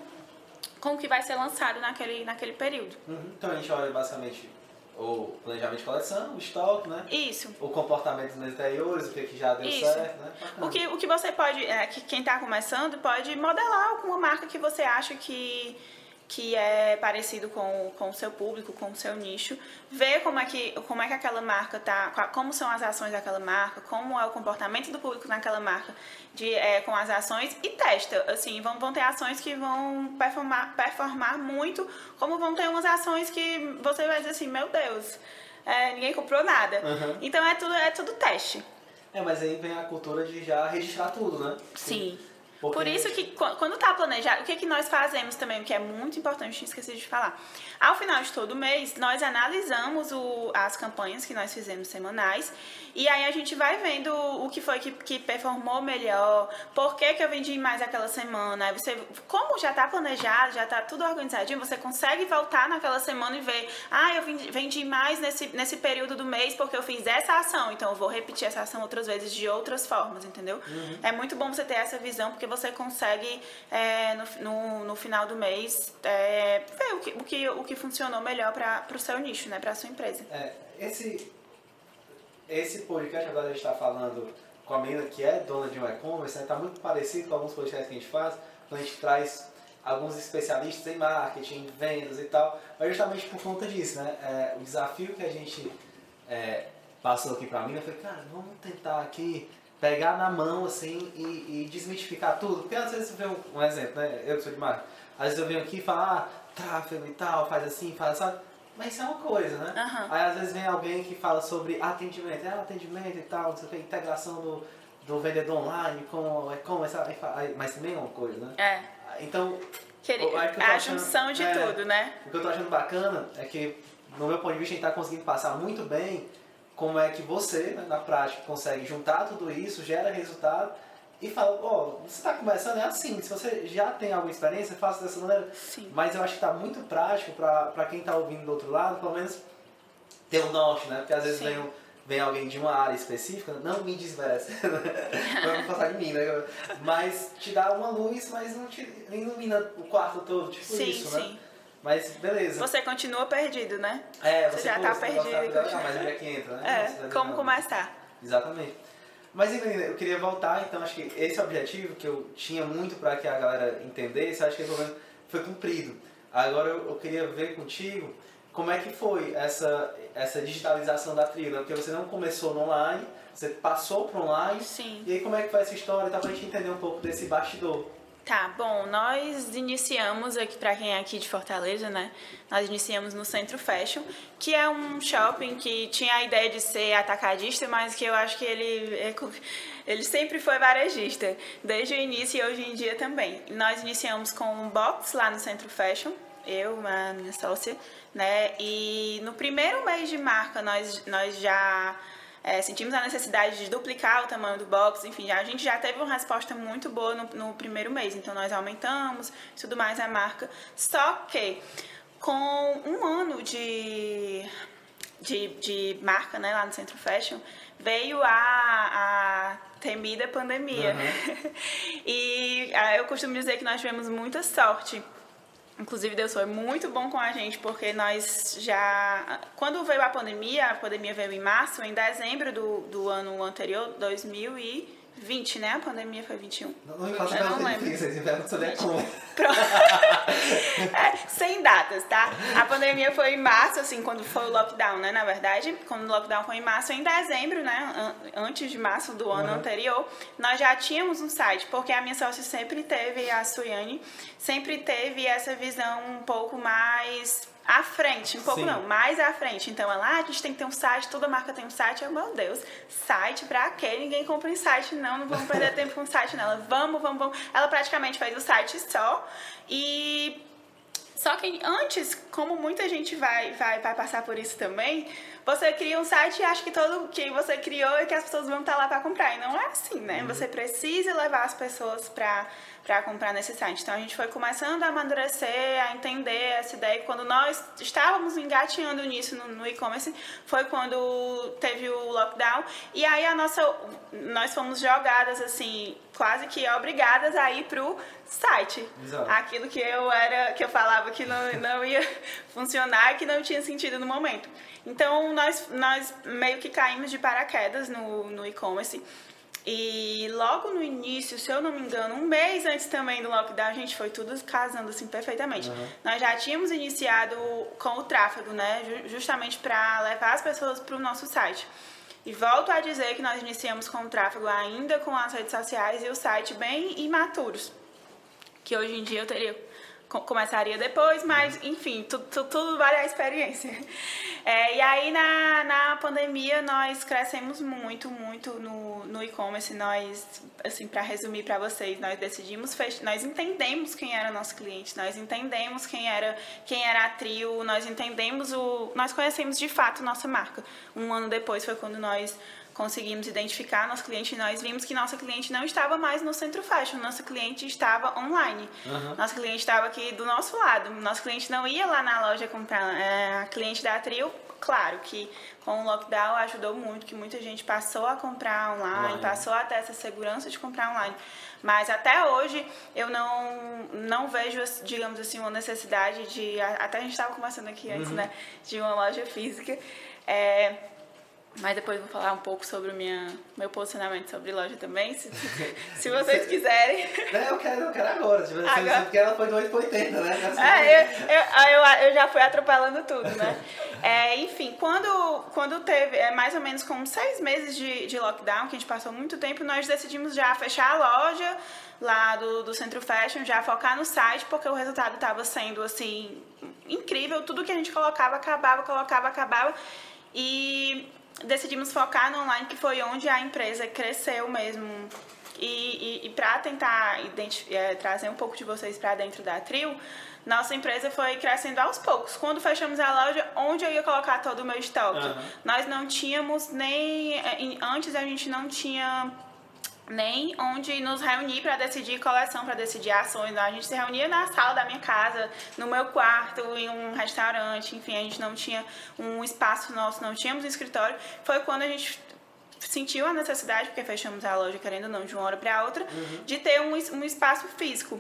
Speaker 2: com o que vai ser lançado naquele, naquele período.
Speaker 1: Uhum. Então a gente olha basicamente o planejamento de coleção, o estoque, né?
Speaker 2: Isso.
Speaker 1: O comportamento nos anteriores, o que, que já deu Isso. certo, né?
Speaker 2: O que, o que você pode, é, que quem está começando pode modelar alguma marca que você acha que que é parecido com, com o seu público, com o seu nicho, ver como é que, como é que aquela marca tá, como são as ações daquela marca, como é o comportamento do público naquela marca de, é, com as ações e testa. Assim, vão, vão ter ações que vão performar, performar muito, como vão ter umas ações que você vai dizer assim, meu Deus, é, ninguém comprou nada. Uhum. Então é tudo, é tudo teste.
Speaker 1: É, mas aí vem a cultura de já registrar tudo, né?
Speaker 2: Sim. Porque... Por isso que quando está planejado, o que, que nós fazemos também, que é muito importante, esqueci de falar. Ao final de todo mês, nós analisamos o, as campanhas que nós fizemos semanais e aí a gente vai vendo o que foi que, que performou melhor, por que, que eu vendi mais aquela semana. Aí você, como já está planejado, já está tudo organizadinho, você consegue voltar naquela semana e ver, ah, eu vendi, vendi mais nesse, nesse período do mês porque eu fiz essa ação, então eu vou repetir essa ação outras vezes de outras formas, entendeu? Uhum. É muito bom você ter essa visão porque você consegue é, no, no, no, final do mês é, ver o que, o, que, o que funcionou melhor para o seu nicho, né, para a sua empresa.
Speaker 1: É, esse esse podcast agora a gente está falando com a menina que é dona de um e-commerce, está né? muito parecido com alguns podcasts que a gente faz, quando a gente traz alguns especialistas em marketing, vendas e tal, mas justamente por conta disso, né? É, o desafio que a gente é, passou aqui para mim, eu falei, cara, vamos tentar aqui pegar na mão assim e, e desmistificar tudo, porque às vezes você vê um, um, exemplo, né? Eu que sou de marketing, às vezes eu venho aqui e falo, ah, tráfego e tal, faz assim, faz assim, mas isso é uma coisa, né? Uhum. Aí às vezes vem alguém que fala sobre atendimento, é atendimento e tal, não sei o que, integração do, do vendedor online com e-commerce, mas também é uma coisa, né?
Speaker 2: É.
Speaker 1: Então,
Speaker 2: Queria, a achando, junção de é, tudo, né?
Speaker 1: O que eu tô achando bacana é que, no meu ponto de vista, a gente tá conseguindo passar muito bem como é que você, né, na prática, consegue juntar tudo isso, gera resultado e fala, ó, oh, você está começando, é assim, se você já tem alguma experiência, faça dessa maneira.
Speaker 2: Sim.
Speaker 1: Mas eu acho que está muito prático para quem está ouvindo do outro lado, pelo menos ter um norte, né? Porque às vezes vem, vem alguém de uma área específica, não me desmerece, não passar de mim, né? Mas te dá uma luz, mas não te ilumina o quarto todo, tipo sim, isso, né? sim. né? Mas beleza.
Speaker 2: Você continua perdido, né?
Speaker 1: É,
Speaker 2: você, você já está perdido.
Speaker 1: Tá, mas onde é que entra,
Speaker 2: né? É, como começar.
Speaker 1: Exatamente. Mas eu queria voltar, então acho que esse objetivo que eu tinha muito para que a galera entendesse, acho que foi cumprido. Agora eu, eu, queria ver contigo como é que foi essa, essa digitalização da trilha, porque você não começou no online, você passou para online,
Speaker 2: Sim.
Speaker 1: e aí como é que foi essa história, tá, para a gente entender um pouco desse bastidor.
Speaker 2: Tá, bom, nós iniciamos aqui, para quem é aqui de Fortaleza, né? Nós iniciamos no Centro Fashion, que é um shopping que tinha a ideia de ser atacadista, mas que eu acho que ele, é ele sempre foi varejista, desde o início e hoje em dia também. Nós iniciamos com um box lá no Centro Fashion, eu, a minha sócia, né? E no primeiro mês de marca nós, nós já é, sentimos a necessidade de duplicar o tamanho do box, enfim, a gente já teve uma resposta muito boa no, no primeiro mês, então nós aumentamos tudo mais a marca. Só que com um ano de, de, de marca né, lá no Centro Fashion, veio a, a temida pandemia. Uhum. e ah, eu costumo dizer que nós tivemos muita sorte Inclusive, Deus foi muito bom com a gente, porque nós já. Quando veio a pandemia, a pandemia veio em março, em dezembro do, do ano anterior, 2000 e 20, né? A pandemia foi 21.
Speaker 1: Não, não me faça eu não lembro. Vocês inventam saber como.
Speaker 2: é, sem datas, tá? A pandemia foi em março, assim, quando foi o lockdown, né? Na verdade, quando o lockdown foi em março, em dezembro, né? Antes de março do ano uhum. anterior, nós já tínhamos um site, porque a minha sócia sempre teve, a Suiane, sempre teve essa visão um pouco mais à frente, um pouco Sim. não, mais à frente. Então ela, ah, a gente tem que ter um site, toda marca tem um site. Eu, meu Deus, site pra quê? Ninguém compra em site, não, não vamos perder tempo com site nela. Vamos, vamos, vamos. Ela praticamente fez o site só e só que antes, como muita gente vai, vai, vai passar por isso também, você cria um site e acha que todo que você criou e que as pessoas vão estar lá para comprar. E não é assim, né? Uhum. Você precisa levar as pessoas para comprar nesse site. Então a gente foi começando a amadurecer, a entender essa ideia. Quando nós estávamos engateando nisso no, no e-commerce, foi quando teve o lockdown. E aí a nossa, nós fomos jogadas assim, quase que obrigadas a ir pro site.
Speaker 1: Exato.
Speaker 2: Aquilo que eu era, que eu falava que não, não ia funcionar, que não tinha sentido no momento. Então nós, nós meio que caímos de paraquedas no, no e-commerce. E logo no início, se eu não me engano, um mês antes também do lockdown, a gente foi tudo casando assim perfeitamente. Uhum. Nós já tínhamos iniciado com o tráfego, né? Justamente para levar as pessoas para o nosso site. E volto a dizer que nós iniciamos com o tráfego ainda com as redes sociais e o site bem imaturos. Que hoje em dia eu teria começaria depois, mas enfim, tudo, tudo, tudo vale a experiência. É, e aí na, na pandemia nós crescemos muito, muito no, no e-commerce. Nós, assim, para resumir para vocês, nós decidimos, nós entendemos quem era nosso cliente, nós entendemos quem era, quem era a trio, nós entendemos o. Nós conhecemos de fato nossa marca. Um ano depois foi quando nós conseguimos identificar nosso cliente e nós vimos que nossa cliente não estava mais no centro fashion, nosso cliente estava online. Uhum. Nosso cliente estava aqui do nosso lado. Nosso cliente não ia lá na loja comprar. É, a cliente da Trio, claro que com o lockdown ajudou muito, que muita gente passou a comprar online, online. passou a ter essa segurança de comprar online. Mas até hoje eu não, não vejo, digamos assim, uma necessidade de. Até a gente estava conversando aqui antes, uhum. né? De uma loja física. É, mas depois eu vou falar um pouco sobre o minha, meu posicionamento sobre loja também, se, se vocês quiserem.
Speaker 1: Não, eu quero, eu quero agora. Tipo, agora. Porque ela foi do 8 para 80, né?
Speaker 2: É, eu, eu, eu, eu, já fui atropelando tudo, né? É, enfim, quando, quando teve é, mais ou menos com seis meses de, de lockdown, que a gente passou muito tempo, nós decidimos já fechar a loja lá do, do Centro Fashion, já focar no site, porque o resultado estava sendo, assim, incrível. Tudo que a gente colocava, acabava, colocava, acabava. E decidimos focar no online, que foi onde a empresa cresceu mesmo. E, e, e para tentar é, trazer um pouco de vocês para dentro da Trio, nossa empresa foi crescendo aos poucos. Quando fechamos a loja, onde eu ia colocar todo o meu estoque? Uhum. Nós não tínhamos nem. É, antes a gente não tinha nem onde nos reunir para decidir coleção, para decidir ações. A gente se reunia na sala da minha casa, no meu quarto, em um restaurante, enfim, a gente não tinha um espaço nosso, não tínhamos um escritório. Foi quando a gente sentiu a necessidade, porque fechamos a loja, querendo ou não, de uma hora para outra, uhum. de ter um, um espaço físico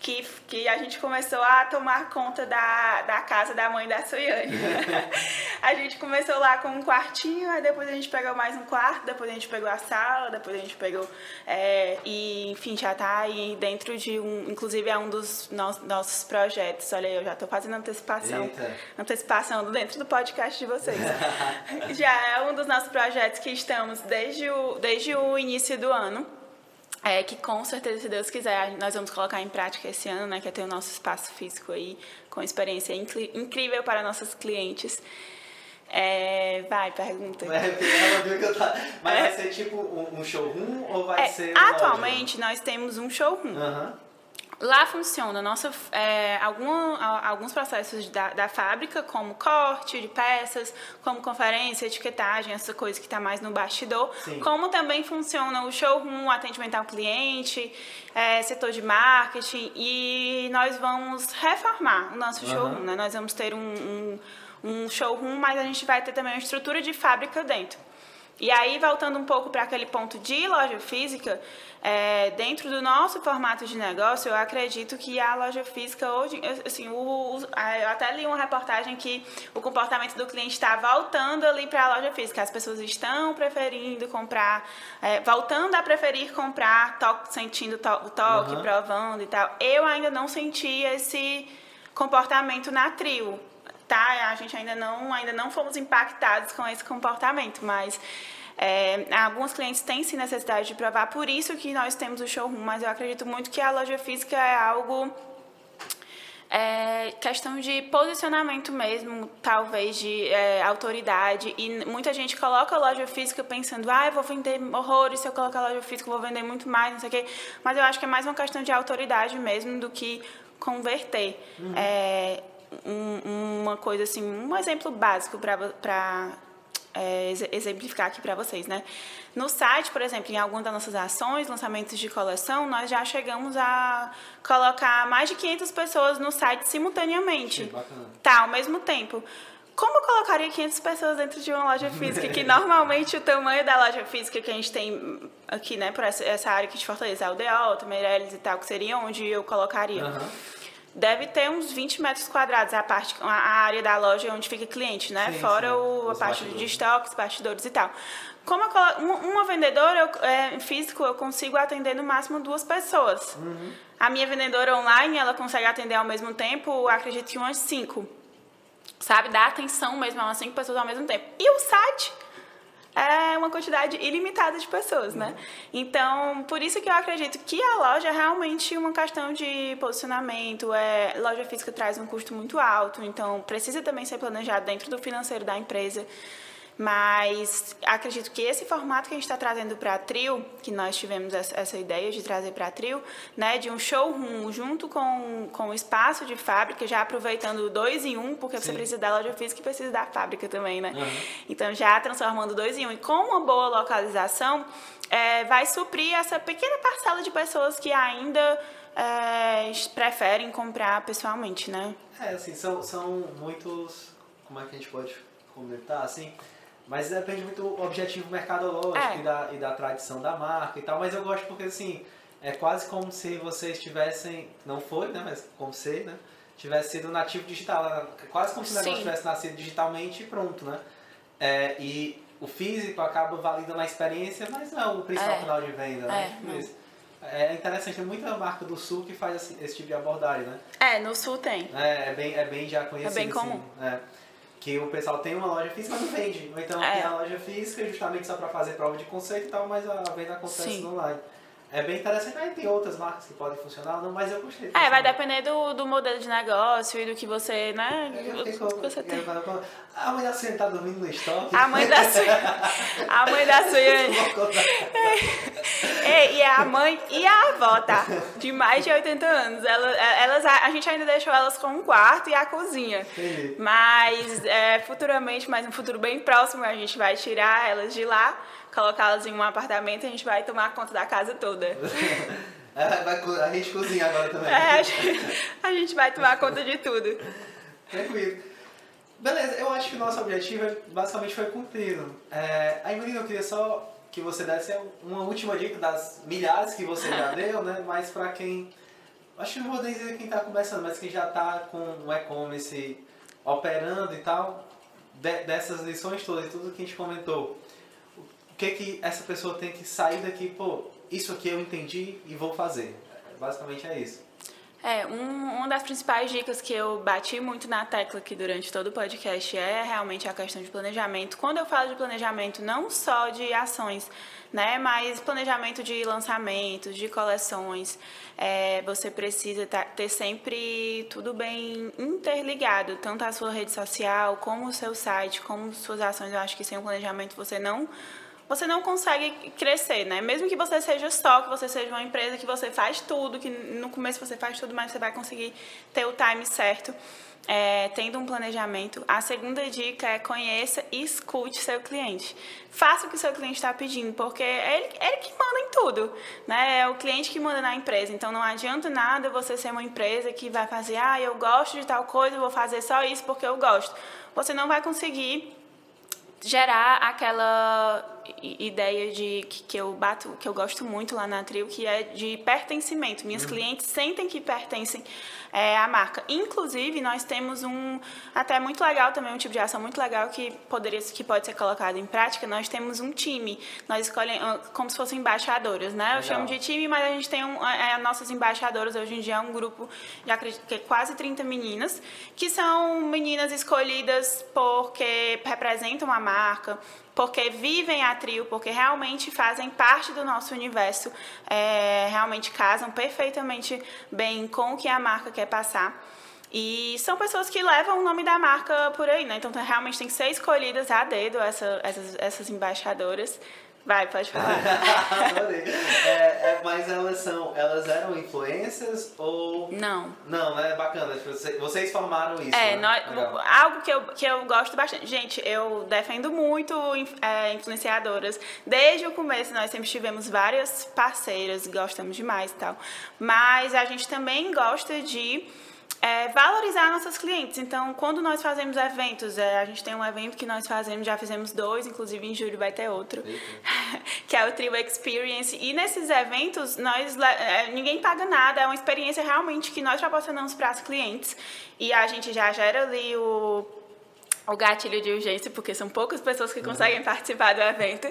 Speaker 2: que, que a gente começou a tomar conta da, da casa da mãe da Suiane. a gente começou lá com um quartinho, aí depois a gente pegou mais um quarto, depois a gente pegou a sala, depois a gente pegou. É, e, enfim, já tá aí dentro de um. Inclusive, é um dos nossos, nossos projetos. Olha aí, eu já tô fazendo antecipação. Eita. Antecipação dentro do podcast de vocês. já é um dos nossos projetos que estamos desde o, desde o início do ano é, que com certeza, se Deus quiser, nós vamos colocar em prática esse ano, né, que é ter o nosso espaço físico aí, com experiência incrível para nossos clientes. É, vai, pergunta.
Speaker 1: É, ela viu que eu tava... Mas é. vai ser tipo um showroom ou vai é, ser.
Speaker 2: Atualmente loja? nós temos um showroom. Uhum. Lá funciona nossa, é, algum, alguns processos da, da fábrica, como corte de peças, como conferência, etiquetagem, essa coisa que está mais no bastidor. Sim. Como também funciona o showroom, atendimento ao cliente, é, setor de marketing. E nós vamos reformar o nosso uhum. showroom. Né? Nós vamos ter um, um, um showroom, mas a gente vai ter também uma estrutura de fábrica dentro. E aí, voltando um pouco para aquele ponto de loja física, é, dentro do nosso formato de negócio, eu acredito que a loja física hoje, assim, o, o, eu até li uma reportagem que o comportamento do cliente está voltando ali para a loja física. As pessoas estão preferindo comprar, é, voltando a preferir comprar, to, sentindo to, o toque, uhum. provando e tal. Eu ainda não senti esse comportamento na trio tá? A gente ainda não, ainda não fomos impactados com esse comportamento, mas é, alguns clientes têm sim necessidade de provar, por isso que nós temos o showroom, mas eu acredito muito que a loja física é algo é questão de posicionamento mesmo, talvez de é, autoridade. E muita gente coloca a loja física pensando, ah, eu vou vender horrores, se eu colocar a loja física eu vou vender muito mais, não sei o quê. Mas eu acho que é mais uma questão de autoridade mesmo do que converter. Uhum. É, um, uma coisa assim, um exemplo básico para é, exemplificar aqui para vocês, né? No site, por exemplo, em algumas das nossas ações, lançamentos de coleção, nós já chegamos a colocar mais de 500 pessoas no site simultaneamente. Sim. Tá, ao mesmo tempo. Como eu colocaria 500 pessoas dentro de uma loja física? que normalmente o tamanho da loja física que a gente tem aqui, né, por essa, área aqui de Fortaleza, Aldeota, Meirelles e tal, que seria onde eu colocaria. Uhum deve ter uns 20 metros quadrados a parte a área da loja onde fica cliente, né? Sim, Fora sim. O, a parte de estoques, bastidores e tal. Como eu, uma vendedora eu, é, físico, eu consigo atender no máximo duas pessoas. Uhum. A minha vendedora online, ela consegue atender ao mesmo tempo, acredito que umas cinco. Sabe? Dá atenção mesmo a umas cinco pessoas ao mesmo tempo. E o site é uma quantidade ilimitada de pessoas, né? Então, por isso que eu acredito que a loja é realmente uma questão de posicionamento. É, loja física traz um custo muito alto, então precisa também ser planejado dentro do financeiro da empresa. Mas acredito que esse formato que a gente está trazendo para a Trio, que nós tivemos essa ideia de trazer para a Trio, né, de um showroom junto com, com o espaço de fábrica, já aproveitando dois em um, porque Sim. você precisa da loja física e precisa da fábrica também, né? Uhum. Então já transformando dois em um. E com uma boa localização, é, vai suprir essa pequena parcela de pessoas que ainda é, preferem comprar pessoalmente, né?
Speaker 1: É, assim, são, são muitos. Como é que a gente pode comentar? Assim, mas depende muito do objetivo mercadológico é. e, da, e da tradição da marca e tal. Mas eu gosto porque, assim, é quase como se vocês tivessem, não foi, né, mas como se, né, tivesse sido nativo digital. Quase como se o negócio tivesse nascido digitalmente e pronto, né? É, e o físico acaba validando a experiência, mas não é o principal é. canal de venda, né? É, é interessante, tem muita marca do Sul que faz esse, esse tipo de abordagem, né?
Speaker 2: É, no Sul tem.
Speaker 1: É, é bem, é bem já conhecido.
Speaker 2: É bem comum.
Speaker 1: Assim, é que o pessoal tem uma loja física, mas não vende. Ou então é. tem a loja física justamente só para fazer prova de conceito e tal, mas a venda acontece Sim. no online. É bem interessante. Aí tem outras marcas que podem funcionar, não, mas eu gostei.
Speaker 2: É, vai depender do, do modelo de negócio e do que você, né?
Speaker 1: Eu que você tem. A mãe da Suiane tá dormindo no estoque.
Speaker 2: A mãe da Suiane. a mãe da Suiane. é, e é a mãe e a avó, tá? De mais de 80 anos. Elas, elas, a gente ainda deixou elas com um quarto e a cozinha. Entendi. Mas é, futuramente, mas um futuro bem próximo, a gente vai tirar elas de lá colocá-las em um apartamento e a gente vai tomar conta da casa toda.
Speaker 1: É, a gente cozinha agora também.
Speaker 2: É, a gente, a gente vai tomar conta de tudo.
Speaker 1: Tranquilo. Beleza, eu acho que o nosso objetivo basicamente foi cumprido. É, aí, eu queria só que você desse uma última dica das milhares que você já deu, né? Mas para quem. Acho que não vou dizer quem está começando, mas quem já está com o e-commerce operando e tal, de, dessas lições todas, tudo que a gente comentou que que essa pessoa tem que sair daqui, pô, isso aqui eu entendi e vou fazer. Basicamente é isso.
Speaker 2: É, um, uma das principais dicas que eu bati muito na tecla aqui durante todo o podcast é realmente a questão de planejamento. Quando eu falo de planejamento, não só de ações, né, mas planejamento de lançamentos, de coleções, é, você precisa ter sempre tudo bem interligado, tanto a sua rede social, como o seu site, como suas ações. Eu acho que sem o planejamento você não você não consegue crescer, né? Mesmo que você seja só, que você seja uma empresa que você faz tudo, que no começo você faz tudo, mas você vai conseguir ter o time certo. É, tendo um planejamento. A segunda dica é conheça e escute seu cliente. Faça o que o seu cliente está pedindo, porque é ele, é ele que manda em tudo. Né? É o cliente que manda na empresa. Então não adianta nada você ser uma empresa que vai fazer, ah, eu gosto de tal coisa, vou fazer só isso porque eu gosto. Você não vai conseguir gerar aquela ideia de que, que, eu bato, que eu gosto muito lá na Trio, que é de pertencimento. Minhas uhum. clientes sentem que pertencem é, à marca. Inclusive, nós temos um até muito legal também, um tipo de ação muito legal que poderia que pode ser colocado em prática. Nós temos um time. Nós escolhemos ah, como se fossem embaixadoras, né? Legal. Eu chamo de time, mas a gente tem um, é, nossas embaixadoras hoje em dia é um grupo de acredito que é quase 30 meninas, que são meninas escolhidas porque representam a marca, porque vivem a trio, porque realmente fazem parte do nosso universo, é, realmente casam perfeitamente bem com o que a marca quer passar. E são pessoas que levam o nome da marca por aí, né? Então realmente tem que ser escolhidas a dedo essa, essas, essas embaixadoras. Vai, pode falar.
Speaker 1: Adorei. É, é, mas elas são, elas eram influências ou.
Speaker 2: Não.
Speaker 1: Não, né? Bacana. Tipo, vocês formaram isso.
Speaker 2: É,
Speaker 1: né?
Speaker 2: nós, algo que eu, que eu gosto bastante. Gente, eu defendo muito é, influenciadoras. Desde o começo, nós sempre tivemos várias parceiras, gostamos demais e tal. Mas a gente também gosta de é, valorizar nossas clientes. Então, quando nós fazemos eventos, é, a gente tem um evento que nós fazemos, já fizemos dois, inclusive em julho vai ter outro, que é o Trio Experience. E nesses eventos, nós é, ninguém paga nada, é uma experiência realmente que nós proporcionamos para as clientes. E a gente já gera ali o o gatilho de urgência, porque são poucas pessoas que conseguem participar do evento.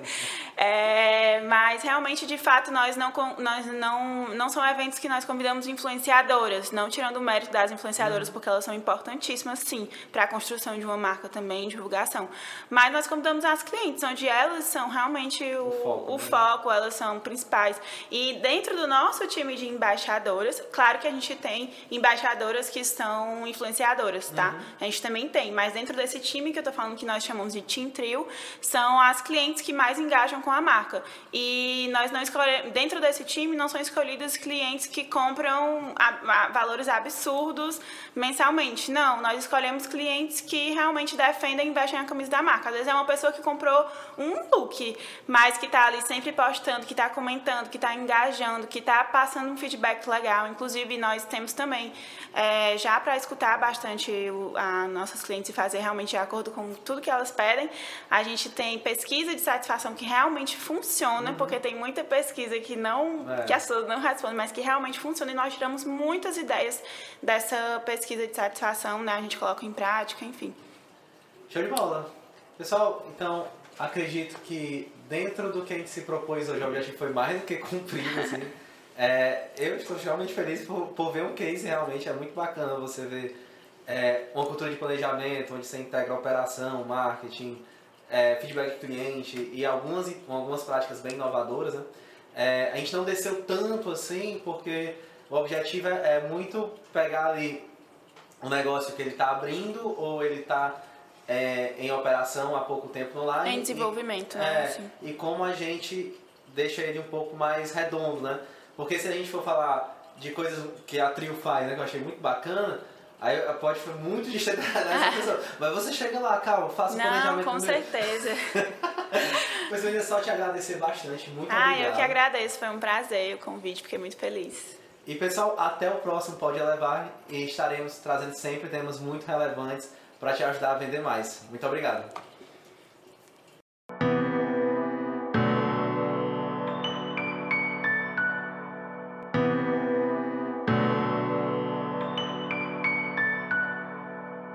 Speaker 2: É, mas realmente, de fato, nós não, nós não, não são eventos que nós convidamos influenciadoras, não tirando o mérito das influenciadoras, porque elas são importantíssimas, sim, para a construção de uma marca também, divulgação. Mas nós convidamos as clientes, onde elas são realmente o, o, foco, o né? foco, elas são principais. E dentro do nosso time de embaixadoras, claro que a gente tem embaixadoras que são influenciadoras, tá? Uhum. A gente também tem, mas dentro desse time que eu tô falando que nós chamamos de Team Trio, são as clientes que mais engajam com a marca. E nós não escolhemos, dentro desse time não são escolhidos clientes que compram a, a, valores absurdos mensalmente. Não, nós escolhemos clientes que realmente defendem e investem a camisa da marca. Às vezes é uma pessoa que comprou um look, mas que está ali sempre postando, que está comentando, que está engajando, que está passando um feedback legal. Inclusive, nós temos também, é, já para escutar bastante o, a nossas clientes e fazer realmente de acordo com tudo que elas pedem, a gente tem pesquisa de satisfação que realmente funciona, uhum. porque tem muita pesquisa que não, é. que as pessoas não respondem, mas que realmente funciona e nós tiramos muitas ideias dessa pesquisa de satisfação, né? A gente coloca em prática, enfim.
Speaker 1: Show de bola. Pessoal, então acredito que dentro do que a gente se propôs hoje, o objetivo foi mais do que cumprido, assim. É, eu estou realmente feliz por, por ver um case, realmente é muito bacana você ver é, uma cultura de planejamento, onde você integra operação, marketing, é, feedback do cliente e algumas, algumas práticas bem inovadoras. Né? É, a gente não desceu tanto assim, porque o objetivo é, é muito pegar ali um negócio que ele está abrindo ou ele está é, em operação há pouco tempo online.
Speaker 2: Em desenvolvimento,
Speaker 1: e,
Speaker 2: né?
Speaker 1: É, e como a gente deixa ele um pouco mais redondo, né? Porque se a gente for falar de coisas que a Trio faz, né, que eu achei muito bacana, aí pode ser muito distante dessa pessoa. Mas você chega lá, calma, faça o planejamento.
Speaker 2: com certeza.
Speaker 1: Mas eu ia só te agradecer bastante, muito
Speaker 2: ah,
Speaker 1: obrigado.
Speaker 2: eu que agradeço, foi um prazer o convite, fiquei muito feliz.
Speaker 1: E pessoal, até o próximo Pode Elevar e estaremos trazendo sempre temas muito relevantes para te ajudar a vender mais. Muito obrigado.